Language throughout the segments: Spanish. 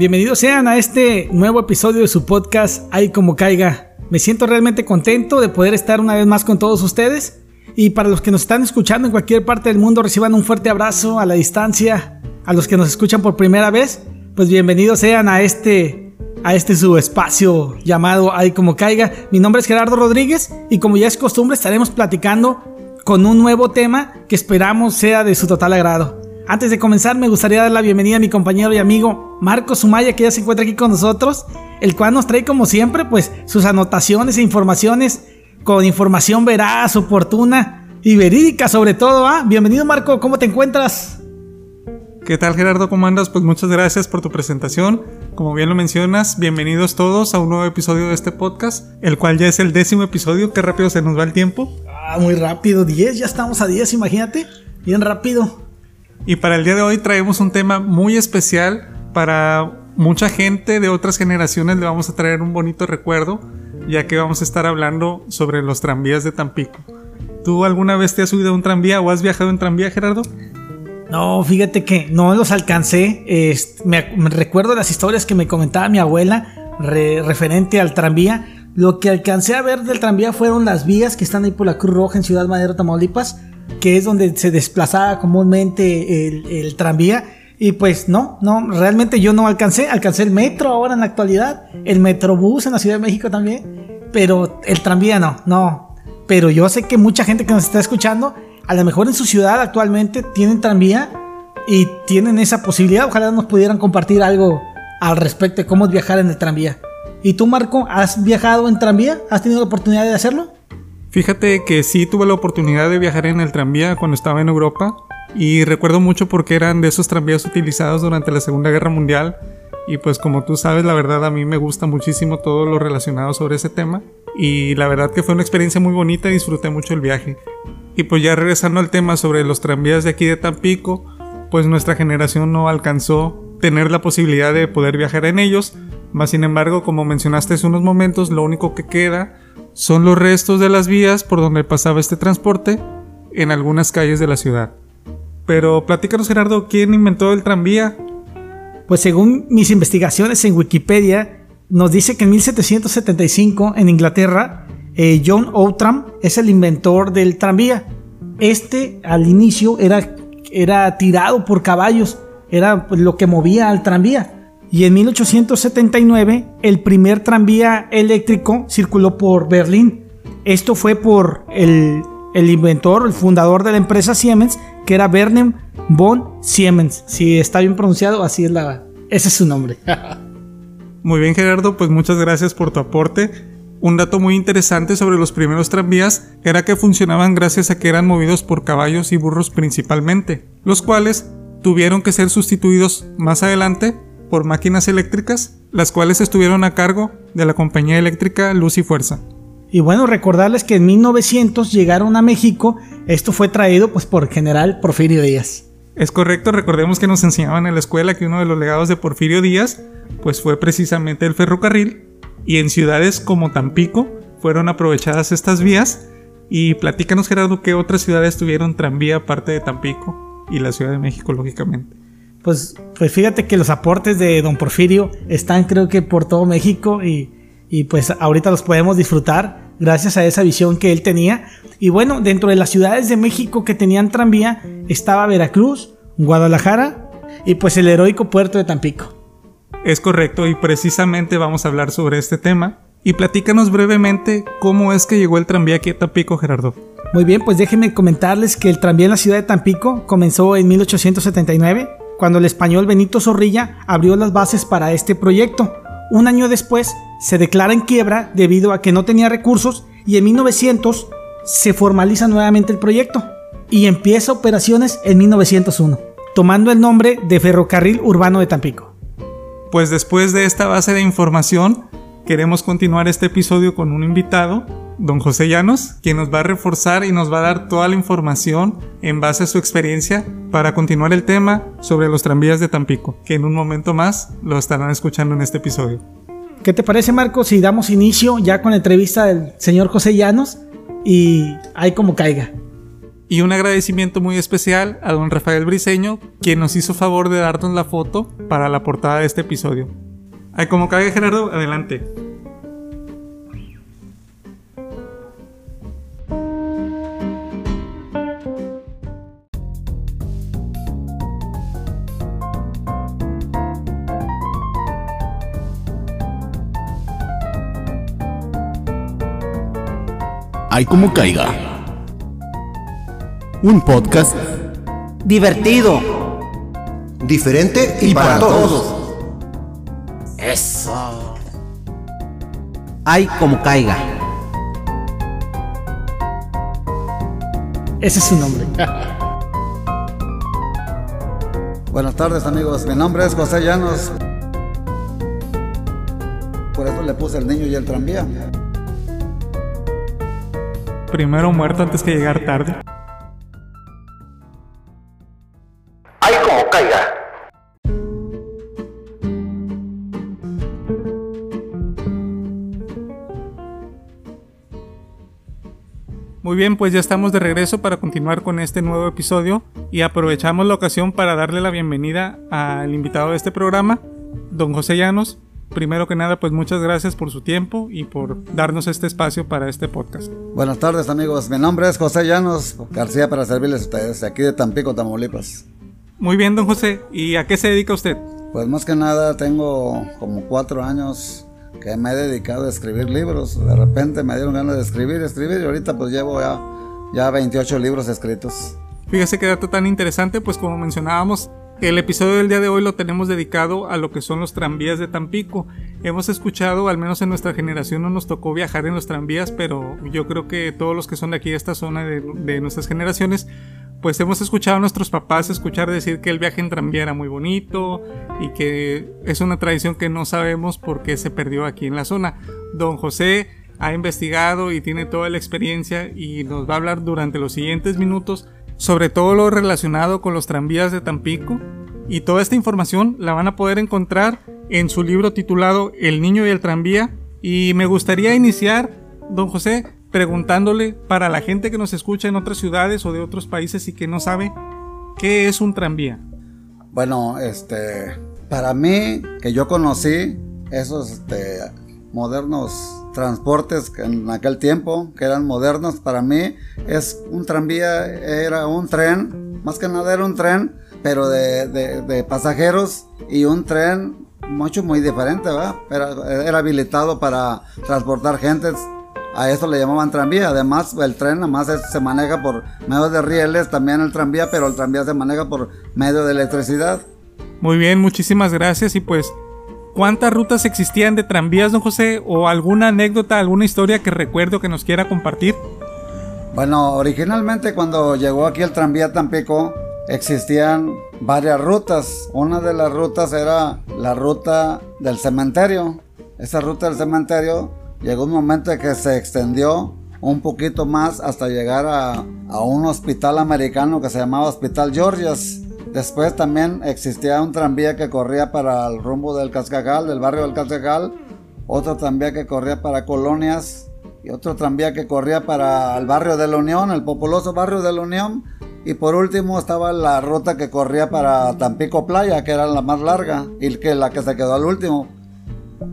Bienvenidos sean a este nuevo episodio de su podcast Ay como caiga. Me siento realmente contento de poder estar una vez más con todos ustedes. Y para los que nos están escuchando en cualquier parte del mundo, reciban un fuerte abrazo a la distancia. A los que nos escuchan por primera vez, pues bienvenidos sean a este, a este su espacio llamado Ay como caiga. Mi nombre es Gerardo Rodríguez y como ya es costumbre estaremos platicando con un nuevo tema que esperamos sea de su total agrado. Antes de comenzar, me gustaría dar la bienvenida a mi compañero y amigo Marco Sumaya, que ya se encuentra aquí con nosotros, el cual nos trae como siempre, pues, sus anotaciones e informaciones con información veraz, oportuna y verídica sobre todo. ¿ah? Bienvenido Marco, ¿cómo te encuentras? ¿Qué tal Gerardo? ¿Cómo andas? Pues muchas gracias por tu presentación. Como bien lo mencionas, bienvenidos todos a un nuevo episodio de este podcast, el cual ya es el décimo episodio. Qué rápido se nos va el tiempo. Ah, muy rápido, 10, ya estamos a 10, imagínate. Bien rápido. Y para el día de hoy traemos un tema muy especial para mucha gente de otras generaciones. Le vamos a traer un bonito recuerdo, ya que vamos a estar hablando sobre los tranvías de Tampico. ¿Tú alguna vez te has subido a un tranvía o has viajado en tranvía, Gerardo? No, fíjate que no los alcancé. me, recuerdo las historias que me comentaba mi abuela referente al tranvía. Lo que alcancé a ver del tranvía fueron las vías que están ahí por la Cruz Roja en Ciudad Madero, Tamaulipas que es donde se desplazaba comúnmente el, tranvía. Y pues no, no, realmente yo no alcancé, alcancé el metro ahora en la actualidad, el metrobús en la Ciudad de México también, pero el tranvía no, no. Pero yo sé que mucha gente que nos está escuchando, a lo mejor en su ciudad actualmente tienen tranvía y tienen esa posibilidad. Ojalá nos pudieran compartir algo al respecto de cómo viajar en el tranvía. ¿Y tú, Marco, has viajado en tranvía? ¿Has tenido la oportunidad de hacerlo? Fíjate que sí tuve la oportunidad de viajar en el tranvía cuando estaba en Europa y recuerdo mucho porque eran de esos tranvías utilizados durante la Segunda Guerra Mundial y pues como tú sabes la verdad a mí me gusta muchísimo todo lo relacionado sobre ese tema y la verdad que fue una experiencia muy bonita y disfruté mucho el viaje. Y pues ya regresando al tema sobre los tranvías de aquí de Tampico, pues nuestra generación no alcanzó tener la posibilidad de poder viajar en ellos, más sin embargo como mencionaste hace unos momentos lo único que queda son los restos de las vías por donde pasaba este transporte en algunas calles de la ciudad. Pero platícanos Gerardo, ¿quién inventó el tranvía? Pues según mis investigaciones en Wikipedia, nos dice que en 1775 en Inglaterra, eh, John Outram es el inventor del tranvía. Este al inicio era, era tirado por caballos, era lo que movía al tranvía y en 1879 el primer tranvía eléctrico circuló por Berlín. Esto fue por el, inventor, el fundador de la empresa Siemens, que era Werner von Siemens. Si está bien pronunciado, así es la... Ese es su nombre. muy bien Gerardo, pues muchas gracias por tu aporte. Un dato muy interesante sobre los primeros tranvías era que funcionaban gracias a que eran movidos por caballos y burros principalmente, los cuales tuvieron que ser sustituidos más adelante por máquinas eléctricas, las cuales estuvieron a cargo de la compañía eléctrica Luz y Fuerza. Y bueno, recordarles que en 1900 llegaron a México, esto fue traído pues por general Porfirio Díaz. Es correcto, recordemos que nos enseñaban en la escuela que uno de los legados de Porfirio Díaz pues fue precisamente el ferrocarril y en ciudades como Tampico fueron aprovechadas estas vías y platícanos Gerardo qué otras ciudades tuvieron tranvía aparte de Tampico y la Ciudad de México lógicamente. Pues, pues fíjate que los aportes de don Porfirio están creo que por todo México y, y pues ahorita los podemos disfrutar gracias a esa visión que él tenía. Y bueno, dentro de las ciudades de México que tenían tranvía estaba Veracruz, Guadalajara y pues el heroico puerto de Tampico. Es correcto y precisamente vamos a hablar sobre este tema. Y platícanos brevemente cómo es que llegó el tranvía aquí a Tampico, Gerardo. Muy bien, pues déjenme comentarles que el tranvía en la ciudad de Tampico comenzó en 1879 cuando el español Benito Zorrilla abrió las bases para este proyecto. Un año después se declara en quiebra debido a que no tenía recursos y en 1900 se formaliza nuevamente el proyecto y empieza operaciones en 1901, tomando el nombre de Ferrocarril Urbano de Tampico. Pues después de esta base de información, queremos continuar este episodio con un invitado don José Llanos, quien nos va a reforzar y nos va a dar toda la información en base a su experiencia para continuar el tema sobre los tranvías de Tampico, que en un momento más lo estarán escuchando en este episodio. ¿Qué te parece, Marco, si damos inicio ya con la entrevista del señor José Llanos y ahí como caiga? Y un agradecimiento muy especial a don Rafael Briseño, quien nos hizo favor de darnos la foto para la portada de este episodio. Ay, como cae Gerardo, adelante. Hay como caiga. Un podcast divertido, diferente y, para, todos. Eso. Hay como caiga. Ese es su nombre. Buenas tardes amigos, mi nombre es José Llanos. Por eso le puse el niño y el tranvía. Primero muerto antes que llegar tarde. Como caiga. Muy bien, pues ya estamos de regreso para continuar con este nuevo episodio y aprovechamos la ocasión para darle la bienvenida al invitado de este programa, don José Llanos. Primero que nada, pues muchas gracias por su tiempo y por darnos este espacio para este podcast. Buenas tardes amigos, mi nombre es José Llanos García para servirles a ustedes, aquí de Tampico, Tamaulipas. Muy bien, don José, ¿y a qué se dedica usted? Pues más que nada tengo como cuatro años que me he dedicado a escribir libros. De repente me dieron ganas de escribir, escribir y ahorita pues llevo ya, ya 28 libros escritos. Fíjese qué dato tan interesante, pues como mencionábamos, el episodio del día de hoy lo tenemos dedicado a lo que son los tranvías de Tampico. Hemos escuchado, al menos en nuestra generación no nos tocó viajar en los tranvías, pero yo creo que todos los que son de aquí de esta zona de, nuestras generaciones, pues hemos escuchado a nuestros papás escuchar decir que el viaje en tranvía era muy bonito y que es una tradición que no sabemos por qué se perdió aquí en la zona. Don José ha investigado y tiene toda la experiencia y nos va a hablar durante los siguientes minutos sobre todo lo relacionado con los tranvías de Tampico. Y toda esta información la van a poder encontrar en su libro titulado El niño y el tranvía. Y me gustaría iniciar, don José, preguntándole para la gente que nos escucha en otras ciudades o de otros países y que no sabe qué es un tranvía. Bueno, este, para mí, que yo conocí esos este, modernos transportes en aquel tiempo, que eran modernos, para mí es un tranvía, era un tren, más que nada era un tren, pero de, de, pasajeros y un tren mucho muy diferente, ¿verdad? Era, era habilitado para transportar gentes. A eso le llamaban tranvía. Además, el tren además se maneja por medio de rieles, también el tranvía, pero el tranvía se maneja por medio de electricidad. Muy bien, muchísimas gracias y pues ¿Cuántas rutas existían de tranvías, don José? ¿O alguna anécdota, alguna historia que recuerdo que nos quiera compartir? Bueno, originalmente cuando llegó aquí el tranvía Tampico, existían varias rutas. Una de las rutas era la ruta del cementerio. Esa ruta del cementerio llegó un momento en que se extendió un poquito más hasta llegar a, a un hospital americano que se llamaba Hospital Georgias. Después también existía un tranvía que corría para el rumbo del Cascagal, del barrio del Cascagal, otro tranvía que corría para Colonias y otro tranvía que corría para el barrio de la Unión, el populoso barrio de la Unión. Y por último estaba la ruta que corría para Tampico Playa, que era la más larga y que la que se quedó al último.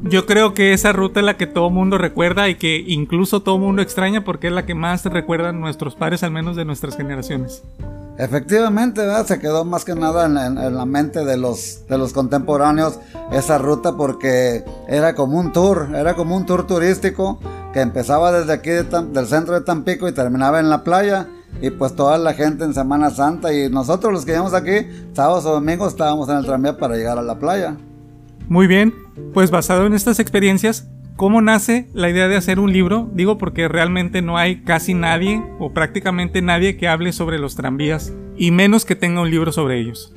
Yo creo que esa ruta es la que todo mundo recuerda y que incluso todo mundo extraña porque es la que más recuerdan nuestros padres, al menos de nuestras generaciones. Efectivamente, se quedó más que nada en, la mente de los, de los contemporáneos esa ruta porque era como un tour, era como un tour turístico que empezaba desde aquí del centro de Tampico y terminaba en la playa. Y pues toda la gente en Semana Santa y nosotros los que íbamos aquí, sábados o domingos, estábamos en el tranvía para llegar a la playa. Muy bien, pues basado en estas experiencias, ¿Cómo nace la idea de hacer un libro? Digo porque realmente no hay casi nadie o prácticamente nadie que hable sobre los tranvías y menos que tenga un libro sobre ellos.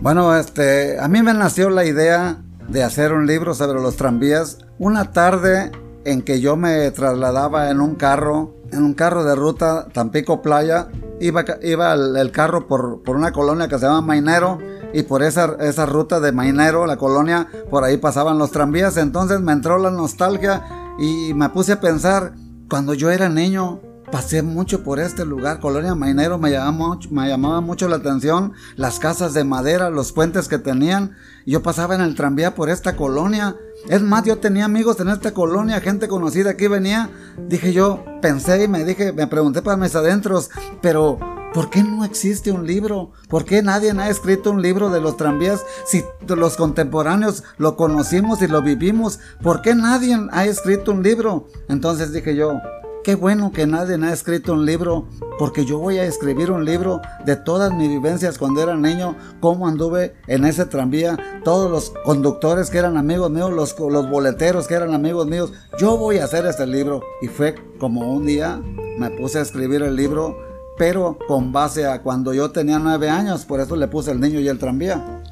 Bueno, este, a mí me nació la idea de hacer un libro sobre los tranvías una tarde en que yo me trasladaba en un carro, en un carro de ruta Tampico Playa, iba, iba el, carro por, por, una colonia que se llama Mainero y por esa, esa ruta de Mainero, la colonia, por ahí pasaban los tranvías. Entonces me entró la nostalgia y me puse a pensar, cuando yo era niño, pasé mucho por este lugar, Colonia Mainero, me llamaba, mucho, me llamaba mucho la atención, las casas de madera, los puentes que tenían. Yo pasaba en el tranvía por esta colonia. Es más, yo tenía amigos en esta colonia, gente conocida aquí venía. Dije yo, pensé y me dije, me pregunté para mis adentros, pero ¿Por qué no existe un libro? ¿Por qué nadie ha escrito un libro de los tranvías si los contemporáneos lo conocimos y lo vivimos? ¿Por qué nadie ha escrito un libro? Entonces dije yo, qué bueno que nadie ha escrito un libro, porque yo voy a escribir un libro de todas mis vivencias cuando era niño, cómo anduve en ese tranvía, todos los conductores que eran amigos míos, los, los boleteros que eran amigos míos. Yo voy a hacer este libro. Y fue como un día me puse a escribir el libro pero con base a cuando yo tenía nueve años, por eso le puse el niño y el tranvía.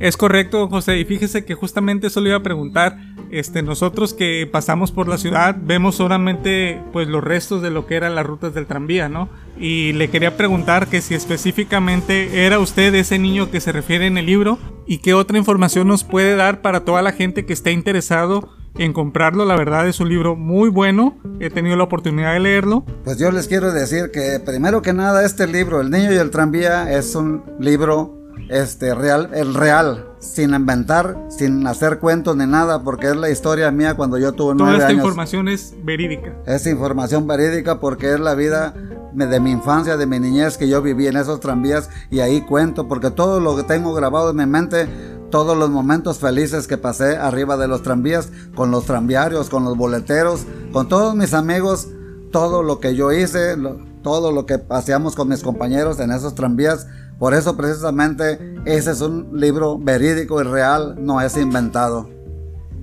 Es correcto, José, y fíjese que justamente eso le iba a preguntar. Este, nosotros que pasamos por la ciudad vemos solamente pues los restos de lo que eran las rutas del tranvía, ¿no? Y le quería preguntar que si específicamente era usted ese niño que se refiere en el libro y qué otra información nos puede dar para toda la gente que esté interesado en comprarlo. La verdad es un libro muy bueno. He tenido la oportunidad de leerlo. Pues yo les quiero decir que primero que nada este libro, El niño y el tranvía, es un libro este real, el real, sin inventar, sin hacer cuentos ni nada, porque es la historia mía cuando yo tuve nueve años. Toda esta información es verídica. Es información verídica porque es la vida de mi infancia, de mi niñez que yo viví en esos tranvías y ahí cuento, porque todo lo que tengo grabado en mi mente todos los momentos felices que pasé arriba de los tranvías, con los tranviarios, con los boleteros, con todos mis amigos, todo lo que yo hice, todo lo que paseamos con mis compañeros en esos tranvías. Por eso precisamente ese es un libro verídico y real, no es inventado.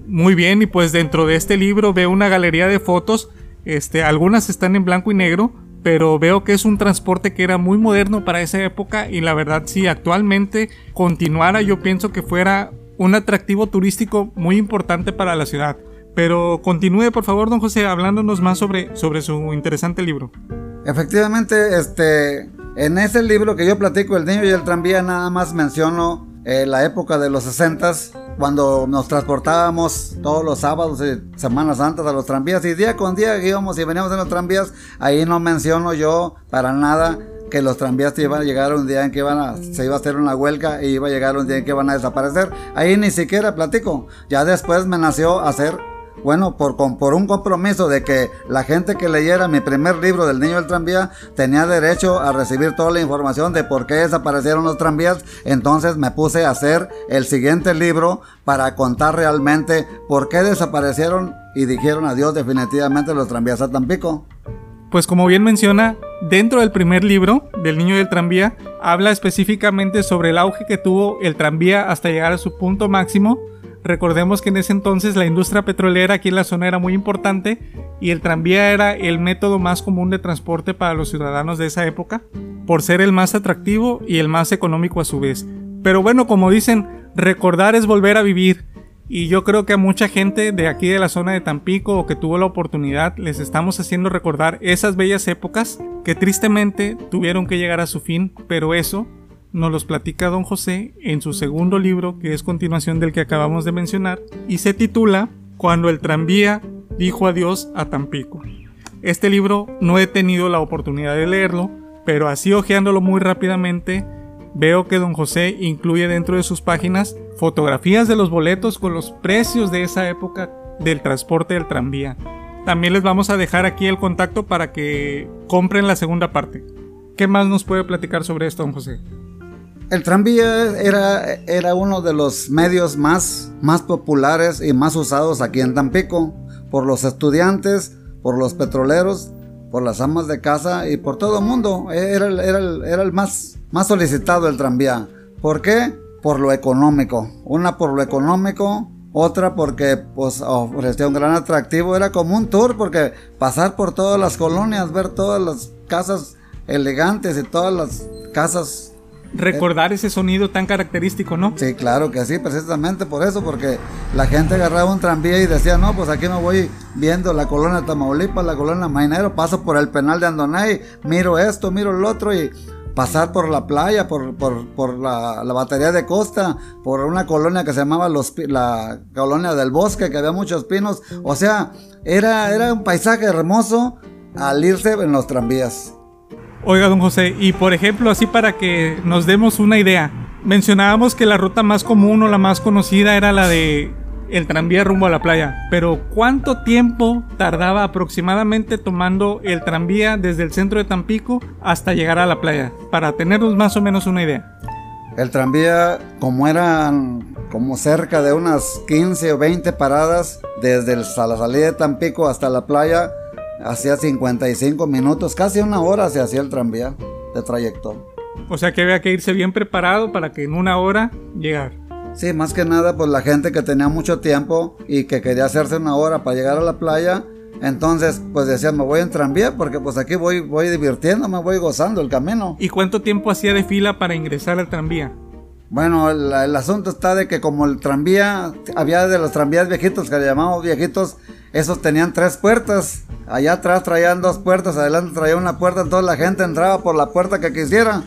Muy bien, y pues dentro de este libro veo una galería de fotos, este, algunas están en blanco y negro, pero veo que es un transporte que era muy moderno para esa época y la verdad si actualmente continuara yo pienso que fuera un atractivo turístico muy importante para la ciudad. Pero continúe por favor don José hablándonos más sobre, sobre su interesante libro. Efectivamente, este, en ese libro que yo platico, El niño y el tranvía, nada más menciono eh, la época de los 60 cuando nos transportábamos todos los sábados y Semanas Santas a los tranvías y día con día íbamos y veníamos en los tranvías, ahí no menciono yo para nada que los tranvías iban a llegar un día en que iban a, se iba a hacer una huelga y iba a llegar un día en que iban a desaparecer. Ahí ni siquiera platico. Ya después me nació hacer bueno, por, un compromiso de que la gente que leyera mi primer libro del niño del tranvía tenía derecho a recibir toda la información de por qué desaparecieron los tranvías, entonces me puse a hacer el siguiente libro para contar realmente por qué desaparecieron y dijeron adiós definitivamente los tranvías a Tampico. Pues como bien menciona, dentro del primer libro del niño del tranvía, habla específicamente sobre el auge que tuvo el tranvía hasta llegar a su punto máximo Recordemos que en ese entonces la industria petrolera aquí en la zona era muy importante y el tranvía era el método más común de transporte para los ciudadanos de esa época, por ser el más atractivo y el más económico a su vez. Pero bueno, como dicen, recordar es volver a vivir. Y yo creo que a mucha gente de aquí de la zona de Tampico o que tuvo la oportunidad les estamos haciendo recordar esas bellas épocas que tristemente tuvieron que llegar a su fin, pero eso nos los platica don José en su segundo libro, que es continuación del que acabamos de mencionar, y se titula Cuando el tranvía dijo adiós a Tampico. Este libro no he tenido la oportunidad de leerlo, pero así hojeándolo muy rápidamente, veo que don José incluye dentro de sus páginas fotografías de los boletos con los precios de esa época del transporte del tranvía. También les vamos a dejar aquí el contacto para que compren la segunda parte. ¿Qué más nos puede platicar sobre esto, don José? El tranvía era, era uno de los medios más, más populares y más usados aquí en Tampico por los estudiantes, por los petroleros, por las amas de casa y por todo el mundo. Era, era, el más, más solicitado el tranvía. ¿Por qué? Por lo económico. Una por lo económico, otra porque pues ofrecía un gran atractivo. Era como un tour porque pasar por todas las colonias, ver todas las casas elegantes y todas las casas recordar ese sonido tan característico, ¿no? Sí, claro que sí, precisamente por eso, porque la gente agarraba un tranvía y decía, no, pues aquí me voy viendo la colonia Tamaulipas, la colonia Mainero, paso por el penal de Andonay, miro esto, miro el otro y pasar por la playa, por, por, la, batería de costa, por una colonia que se llamaba la colonia del bosque, que había muchos pinos, o sea, era, era un paisaje hermoso al irse en los tranvías. Oiga, don José, y por ejemplo, así para que nos demos una idea, mencionábamos que la ruta más común o la más conocida era la de el tranvía rumbo a la playa, pero ¿cuánto tiempo tardaba aproximadamente tomando el tranvía desde el centro de Tampico hasta llegar a la playa? Para tenernos más o menos una idea. El tranvía, como eran como cerca de unas 15 o 20 paradas desde la salida de Tampico hasta la playa, hacía 55 minutos, casi una hora se hacía el tranvía de trayecto. O sea que había que irse bien preparado para que en una hora llegar. Sí, más que nada, pues la gente que tenía mucho tiempo y que quería hacerse una hora para llegar a la playa, entonces pues decía, me voy en tranvía porque pues aquí voy, voy divirtiéndome, voy gozando el camino. ¿Y cuánto tiempo hacía de fila para ingresar al tranvía? Bueno, el, el asunto está de que como el tranvía, había de los tranvías viejitos que le llamamos viejitos, esos tenían tres puertas. Allá atrás traían dos puertas, adelante traía una puerta, entonces la gente entraba por la puerta que quisiera.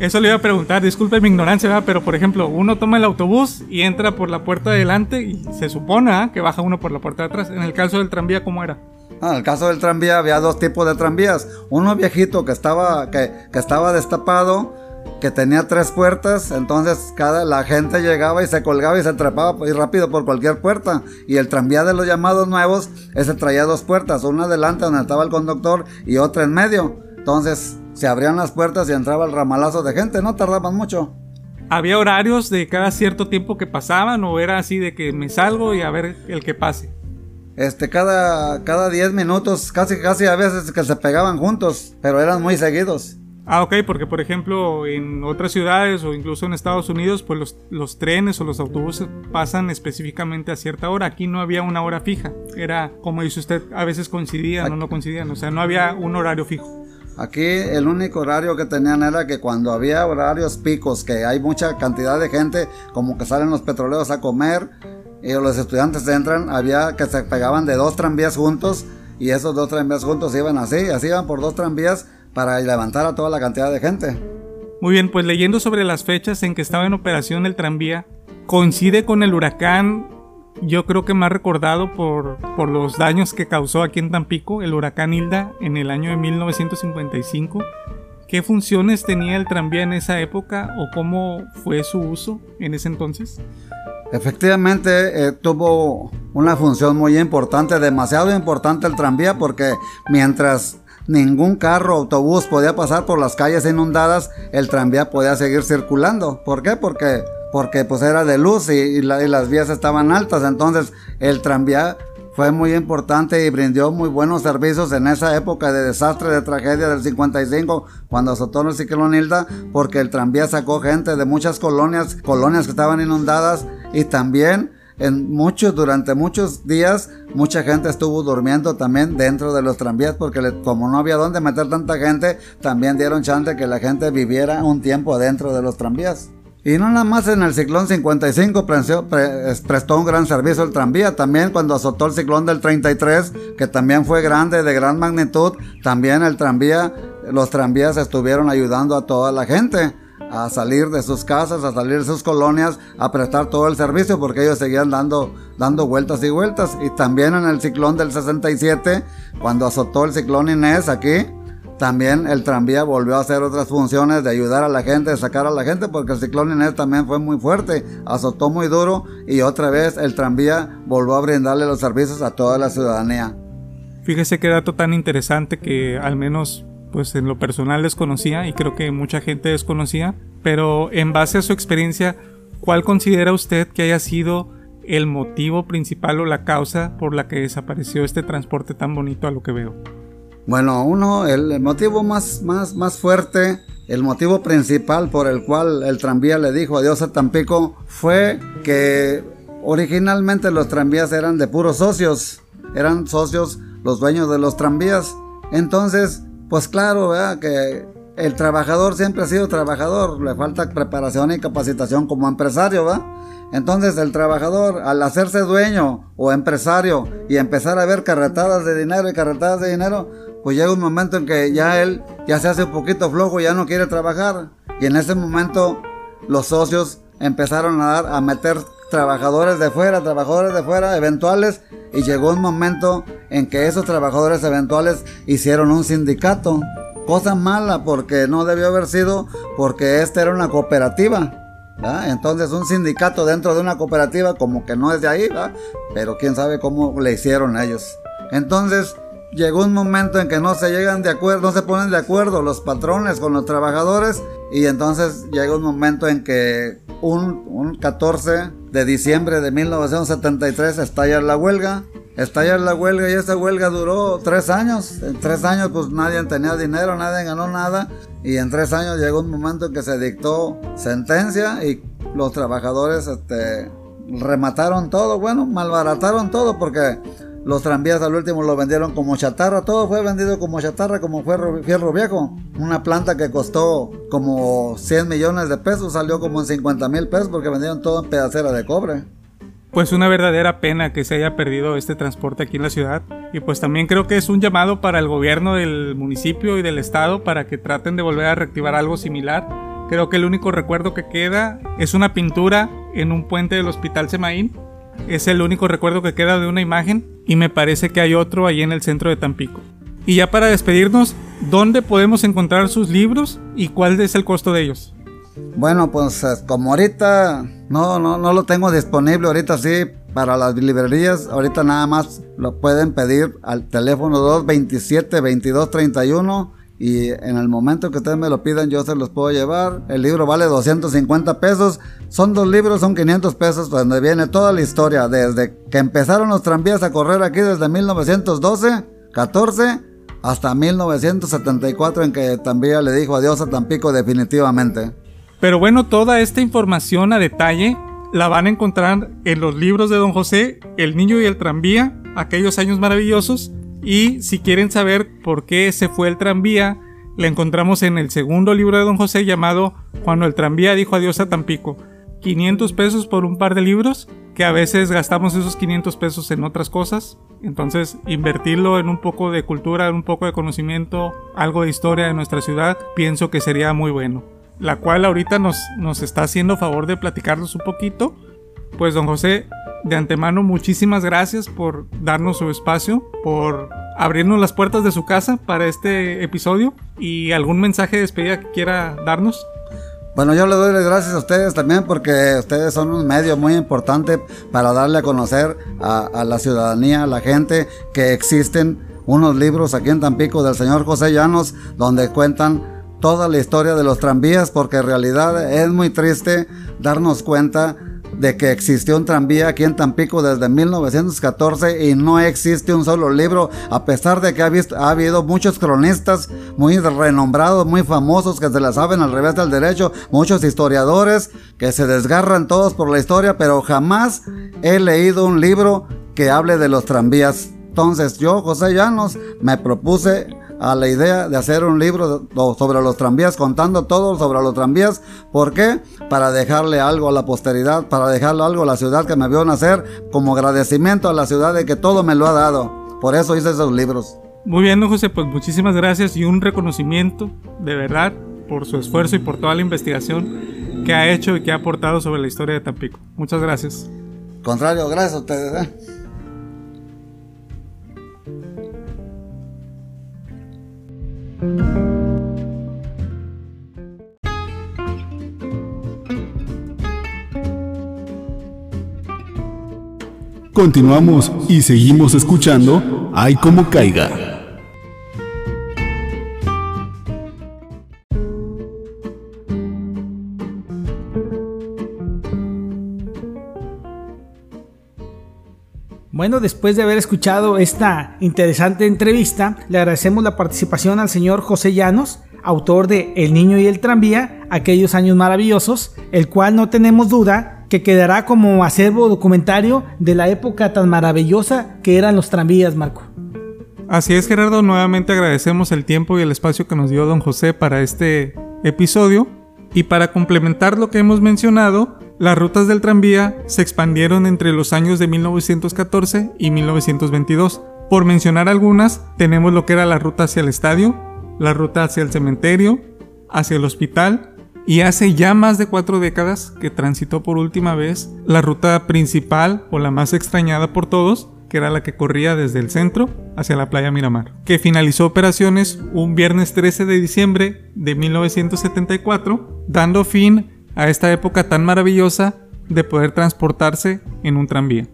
Eso le iba a preguntar, disculpe mi ignorancia, ¿verdad? pero por ejemplo, uno toma el autobús y entra por la puerta de adelante y se supone ¿ah? que baja uno por la puerta de atrás. En el caso del tranvía, ¿cómo era? Ah, en el caso del tranvía había dos tipos de tranvías. Uno viejito que estaba, que, que estaba destapado, que tenía tres puertas, entonces cada la gente llegaba y se colgaba y se trepaba muy rápido por cualquier puerta. Y el tranvía de los llamados nuevos, ese traía dos puertas, una adelante donde estaba el conductor y otra en medio. Entonces se abrían las puertas y entraba el ramalazo de gente, no tardaban mucho. ¿Había horarios de cada cierto tiempo que pasaban o era así de que me salgo y a ver el que pase? Este, cada, cada 10 minutos, casi, casi a veces que se pegaban juntos, pero eran muy seguidos. Ah, ok, porque por ejemplo en otras ciudades o incluso en Estados Unidos, pues los, los trenes o los autobuses pasan específicamente a cierta hora. Aquí no había una hora fija. Era, como dice usted, a veces coincidían o no coincidían. O sea, no había un horario fijo. Aquí el único horario que tenían era que cuando había horarios picos, que hay mucha cantidad de gente, como que salen los petroleros a comer y los estudiantes entran, había que se pegaban de dos tranvías juntos y esos dos tranvías juntos iban así, así iban por dos tranvías para levantar a toda la cantidad de gente. Muy bien, pues leyendo sobre las fechas en que estaba en operación el tranvía, coincide con el huracán, yo creo que más recordado por, por los daños que causó aquí en Tampico, el huracán Hilda en el año de 1955. ¿Qué funciones tenía el tranvía en esa época o cómo fue su uso en ese entonces? Efectivamente, eh, tuvo una función muy importante, demasiado importante el tranvía, porque mientras ningún carro o autobús podía pasar por las calles inundadas, el tranvía podía seguir circulando. ¿Por qué? Porque, porque pues era de luz y, la- y las vías estaban altas, entonces el tranvía fue muy importante y brindó muy buenos servicios en esa época de desastre, de tragedia del 55, cuando azotó el ciclón porque el tranvía sacó gente de muchas colonias, colonias que estaban inundadas y también en muchos, durante muchos días, mucha gente estuvo durmiendo también dentro de los tranvías, porque como no había dónde meter tanta gente, también dieron chance que la gente viviera un tiempo dentro de los tranvías. Y no nada más en el ciclón 55 prestó, pre- prestó un gran servicio el tranvía, también cuando azotó el ciclón del 33, que también fue grande, de gran magnitud, también el tranvía, los tranvías estuvieron ayudando a toda la gente a salir de sus casas, a salir de sus colonias, a prestar todo el servicio, porque ellos seguían dando, dando vueltas y vueltas. Y también en el ciclón del 67, cuando azotó el ciclón Inés aquí, también el tranvía volvió a hacer otras funciones de ayudar a la gente, de sacar a la gente, porque el ciclón Inés también fue muy fuerte, azotó muy duro y otra vez el tranvía volvió a brindarle los servicios a toda la ciudadanía. Fíjese qué dato tan interesante que al menos pues en lo personal desconocía y creo que mucha gente desconocía, pero en base a su experiencia, ¿cuál considera usted que haya sido el motivo principal o la causa por la que desapareció este transporte tan bonito a lo que veo? Bueno, uno, el, motivo más, más, más fuerte, el motivo principal por el cual el tranvía le dijo adiós a Tampico fue que originalmente los tranvías eran de puros socios, eran socios los dueños de los tranvías. Entonces, pues claro, ¿verdad? que el trabajador siempre ha sido trabajador, le falta preparación y capacitación como empresario, ¿va? Entonces el trabajador al hacerse dueño o empresario y empezar a ver carretadas de dinero y carretadas de dinero, pues llega un momento en que ya él ya se hace un poquito flojo, ya no quiere trabajar. Y en ese momento los socios empezaron a dar, a meter trabajadores de fuera, trabajadores de fuera, eventuales, y llegó un momento en que esos trabajadores eventuales hicieron un sindicato. Cosa mala porque no debió haber sido porque esta era una cooperativa. Entonces un sindicato dentro de una cooperativa como que no es de ahí, pero quién sabe cómo le hicieron ellos. Entonces llegó un momento en que no se llegan de acuerdo, no se ponen de acuerdo los patrones con los trabajadores y entonces llega un momento en que un, un 14 de diciembre de 1973 estalla la huelga. Estalla la huelga y esa huelga duró tres años. En tres años pues nadie tenía dinero, nadie ganó nada. Y en tres años llegó un momento en que se dictó sentencia y los trabajadores este, remataron todo, bueno, malbarataron todo porque los tranvías al último lo vendieron como chatarra, todo fue vendido como chatarra, como fierro, viejo. Una planta que costó como 100 millones de pesos salió como en 50 mil pesos porque vendieron todo en pedacera de cobre. Pues una verdadera pena que se haya perdido este transporte aquí en la ciudad. Y pues también creo que es un llamado para el gobierno del municipio y del estado para que traten de volver a reactivar algo similar. Creo que el único recuerdo que queda es una pintura en un puente del Hospital Semaín. Es el único recuerdo que queda de una imagen y me parece que hay otro ahí en el centro de Tampico. Y ya para despedirnos, ¿dónde podemos encontrar sus libros y cuál es el costo de ellos? Bueno, pues eh, como ahorita no, no, no lo tengo disponible, ahorita sí, para las librerías, ahorita nada más lo pueden pedir al teléfono 227-2231 y en el momento que ustedes me lo pidan yo se los puedo llevar. El libro vale 250 pesos, son dos libros, son 500 pesos, donde viene toda la historia, desde que empezaron los tranvías a correr aquí desde 1912, 14 hasta 1974 en que Tambía le dijo adiós a Tampico definitivamente. Pero bueno, toda esta información a detalle la van a encontrar en los libros de Don José, El niño y el tranvía, aquellos años maravillosos. Y si quieren saber por qué se fue el tranvía, la encontramos en el segundo libro de Don José llamado Cuando el tranvía dijo adiós a Tampico. 500 pesos por un par de libros, que a veces gastamos esos 500 pesos en otras cosas. Entonces, invertirlo en un poco de cultura, un poco de conocimiento, algo de historia de nuestra ciudad, pienso que sería muy bueno la cual ahorita nos, nos está haciendo favor de platicarnos un poquito. Pues don José, de antemano muchísimas gracias por darnos su espacio, por abrirnos las puertas de su casa para este episodio y algún mensaje de despedida que quiera darnos. Bueno, yo le doy las gracias a ustedes también porque ustedes son un medio muy importante para darle a conocer a, a la ciudadanía, a la gente, que existen unos libros aquí en Tampico del señor José Llanos donde cuentan toda la historia de los tranvías porque en realidad es muy triste darnos cuenta de que existió un tranvía aquí en Tampico desde 1914 y no existe un solo libro, a pesar de que ha, habido muchos cronistas muy renombrados, muy famosos que se la saben al revés del derecho, muchos historiadores que se desgarran todos por la historia, pero jamás he leído un libro que hable de los tranvías. Entonces yo, José Llanos, me propuse a la idea de hacer un libro sobre los tranvías, contando todo sobre los tranvías. ¿Por qué? Para dejarle algo a la posteridad, para dejarle algo a la ciudad que me vio nacer, como agradecimiento a la ciudad de que todo me lo ha dado. Por eso hice esos libros. Muy bien, don José, pues muchísimas gracias y un reconocimiento de verdad por su esfuerzo y por toda la investigación que ha hecho y que ha aportado sobre la historia de Tampico. Muchas gracias. Contrario, gracias a ustedes. ¿eh? Continuamos y seguimos escuchando Ay como caiga. Bueno, después de haber escuchado esta interesante entrevista, le agradecemos la participación al señor José Llanos, autor de El niño y el tranvía, aquellos años maravillosos, el cual no tenemos duda que quedará como acervo documentario de la época tan maravillosa que eran los tranvías, Marco. Así es, Gerardo, nuevamente agradecemos el tiempo y el espacio que nos dio don José para este episodio. Y para complementar lo que hemos mencionado, las rutas del tranvía se expandieron entre los años de 1914 y 1922. Por mencionar algunas, tenemos lo que era la ruta hacia el estadio, la ruta hacia el cementerio, hacia el hospital y hace ya más de cuatro décadas que transitó por última vez la ruta principal o la más extrañada por todos, que era la que corría desde el centro hacia la playa Miramar, que finalizó operaciones un viernes 13 de diciembre de 1974, dando fin a esta época tan maravillosa de poder transportarse en un tranvía.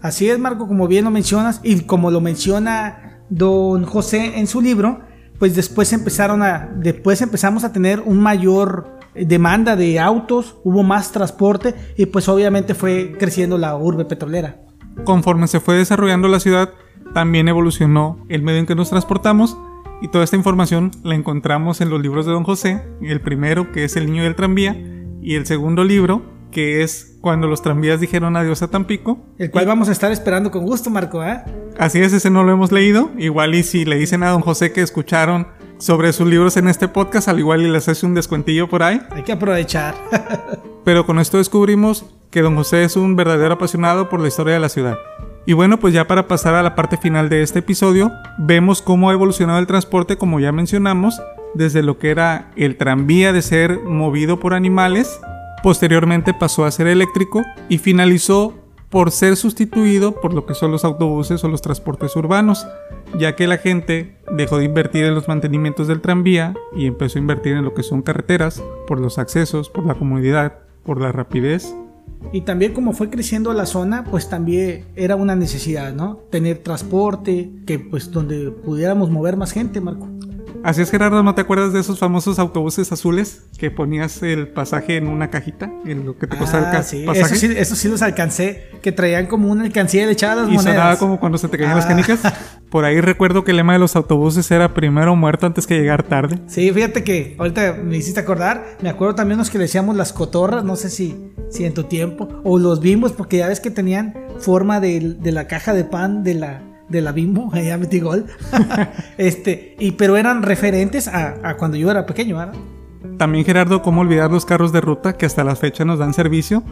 Así es, Marco, como bien lo mencionas, y como lo menciona don José en su libro, pues después empezaron a, después empezamos a tener un mayor demanda de autos, hubo más transporte y pues obviamente fue creciendo la urbe petrolera. Conforme se fue desarrollando la ciudad, también evolucionó el medio en que nos transportamos y toda esta información la encontramos en los libros de Don José, el primero que es El niño del tranvía y el segundo libro que es cuando los tranvías dijeron adiós a Tampico. El cual vamos a estar esperando con gusto, Marco, ¿eh? Así es, ese no lo hemos leído. Igual y si le dicen a don José que escucharon sobre sus libros en este podcast, al igual y les hace un descuentillo por ahí. Hay que aprovechar. Pero con esto descubrimos que don José es un verdadero apasionado por la historia de la ciudad. Y bueno, pues ya para pasar a la parte final de este episodio, vemos cómo ha evolucionado el transporte, como ya mencionamos, desde lo que era el tranvía de ser movido por animales, posteriormente pasó a ser eléctrico y finalizó por ser sustituido por lo que son los autobuses o los transportes urbanos, ya que la gente dejó de invertir en los mantenimientos del tranvía y empezó a invertir en lo que son carreteras, por los accesos, por la comodidad, por la rapidez. Y también como fue creciendo la zona, pues también era una necesidad, ¿no? Tener transporte, que pues donde pudiéramos mover más gente, Marco. Así es, Gerardo, ¿no te acuerdas de esos famosos autobuses azules que ponías el pasaje en una cajita? En lo que te costaba el Ah, sí. pasaje. Eso sí, eso sí los alcancé, que traían como una alcancía y le echaban las y monedas. sonaba como cuando se te caían las Ah. canicas. Por ahí recuerdo que el lema de los autobuses era primero muerto antes que llegar tarde. Sí, fíjate que ahorita me hiciste acordar. Me acuerdo también los que le decíamos las cotorras, no sé si, si en tu tiempo. O los bimbos, porque ya ves que tenían forma de, de la caja de pan de la, de la bimbo. Ya metí gol. este, y, pero eran referentes a, a cuando yo era pequeño, ¿verdad? También Gerardo, ¿cómo olvidar los carros de ruta que hasta la fecha nos dan servicio?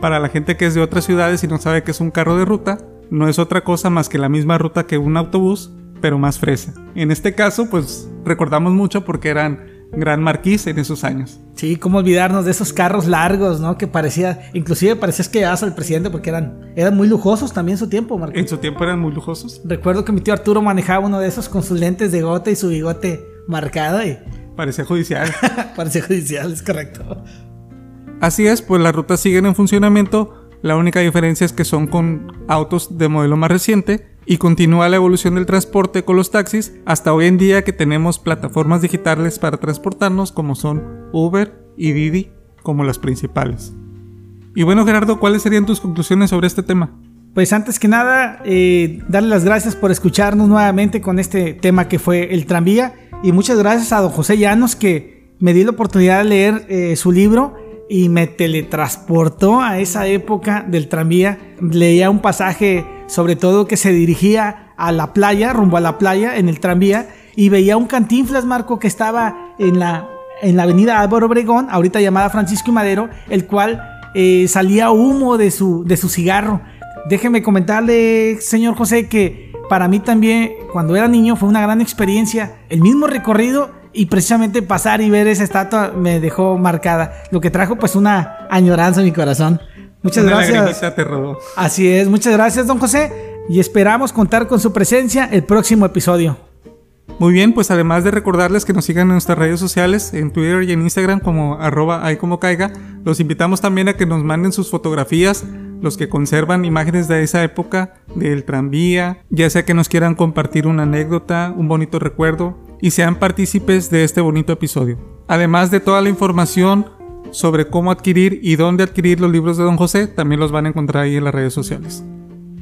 Para la gente que es de otras ciudades y no sabe que es un carro de ruta, no es otra cosa más que la misma ruta que un autobús, pero más fresa. En este caso, pues recordamos mucho porque eran gran marquís en esos años. Sí, cómo olvidarnos de esos carros largos, ¿no? Que parecía, inclusive parecías que llevabas al presidente porque eran, eran muy lujosos también en su tiempo, Marco. En su tiempo eran muy lujosos. Recuerdo que mi tío Arturo manejaba uno de esos con sus lentes de gota y su bigote marcado y Parecía judicial. parecía judicial, es correcto. Así es, pues las rutas siguen en funcionamiento. La única diferencia es que son con autos de modelo más reciente y continúa la evolución del transporte con los taxis hasta hoy en día que tenemos plataformas digitales para transportarnos como son Uber y Didi como las principales. Y bueno Gerardo, ¿cuáles serían tus conclusiones sobre este tema? Pues antes que nada, eh, darle las gracias por escucharnos nuevamente con este tema que fue el tranvía. Y muchas gracias a don José Llanos que me dio la oportunidad de leer eh, su libro y me teletransportó a esa época del tranvía. Leía un pasaje sobre todo que se dirigía a la playa, rumbo a la playa en el tranvía y veía un cantinflas, Marco, que estaba en la, en la avenida Álvaro Obregón, ahorita llamada Francisco y Madero, el cual eh, salía humo de su, de su cigarro. Déjeme comentarle, señor José, que para mí también, cuando era niño, fue una gran experiencia. El mismo recorrido y precisamente pasar y ver esa estatua me dejó marcada. Lo que trajo, pues, una añoranza en mi corazón. Muchas Una gracias. te. Así es, muchas gracias, don José. Y esperamos contar con su presencia el próximo episodio. Muy bien, pues además de recordarles que nos sigan en nuestras redes sociales, en Twitter y en Instagram como arroba ahí como caiga, los invitamos también a que nos manden sus fotografías, los que conservan imágenes de esa época, del tranvía, ya sea que nos quieran compartir una anécdota, un bonito recuerdo, y sean partícipes de este bonito episodio. Además de toda la información sobre cómo adquirir y dónde adquirir los libros de Don José, también los van a encontrar ahí en las redes sociales.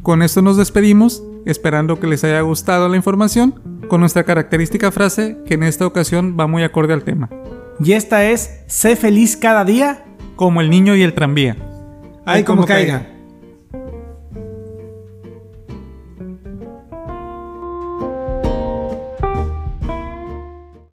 Con esto nos despedimos, esperando que les haya gustado la información, con nuestra característica frase que en esta ocasión va muy acorde al tema, Y esta es, sé feliz cada día. como el niño y el tranvía. Ay, como caiga.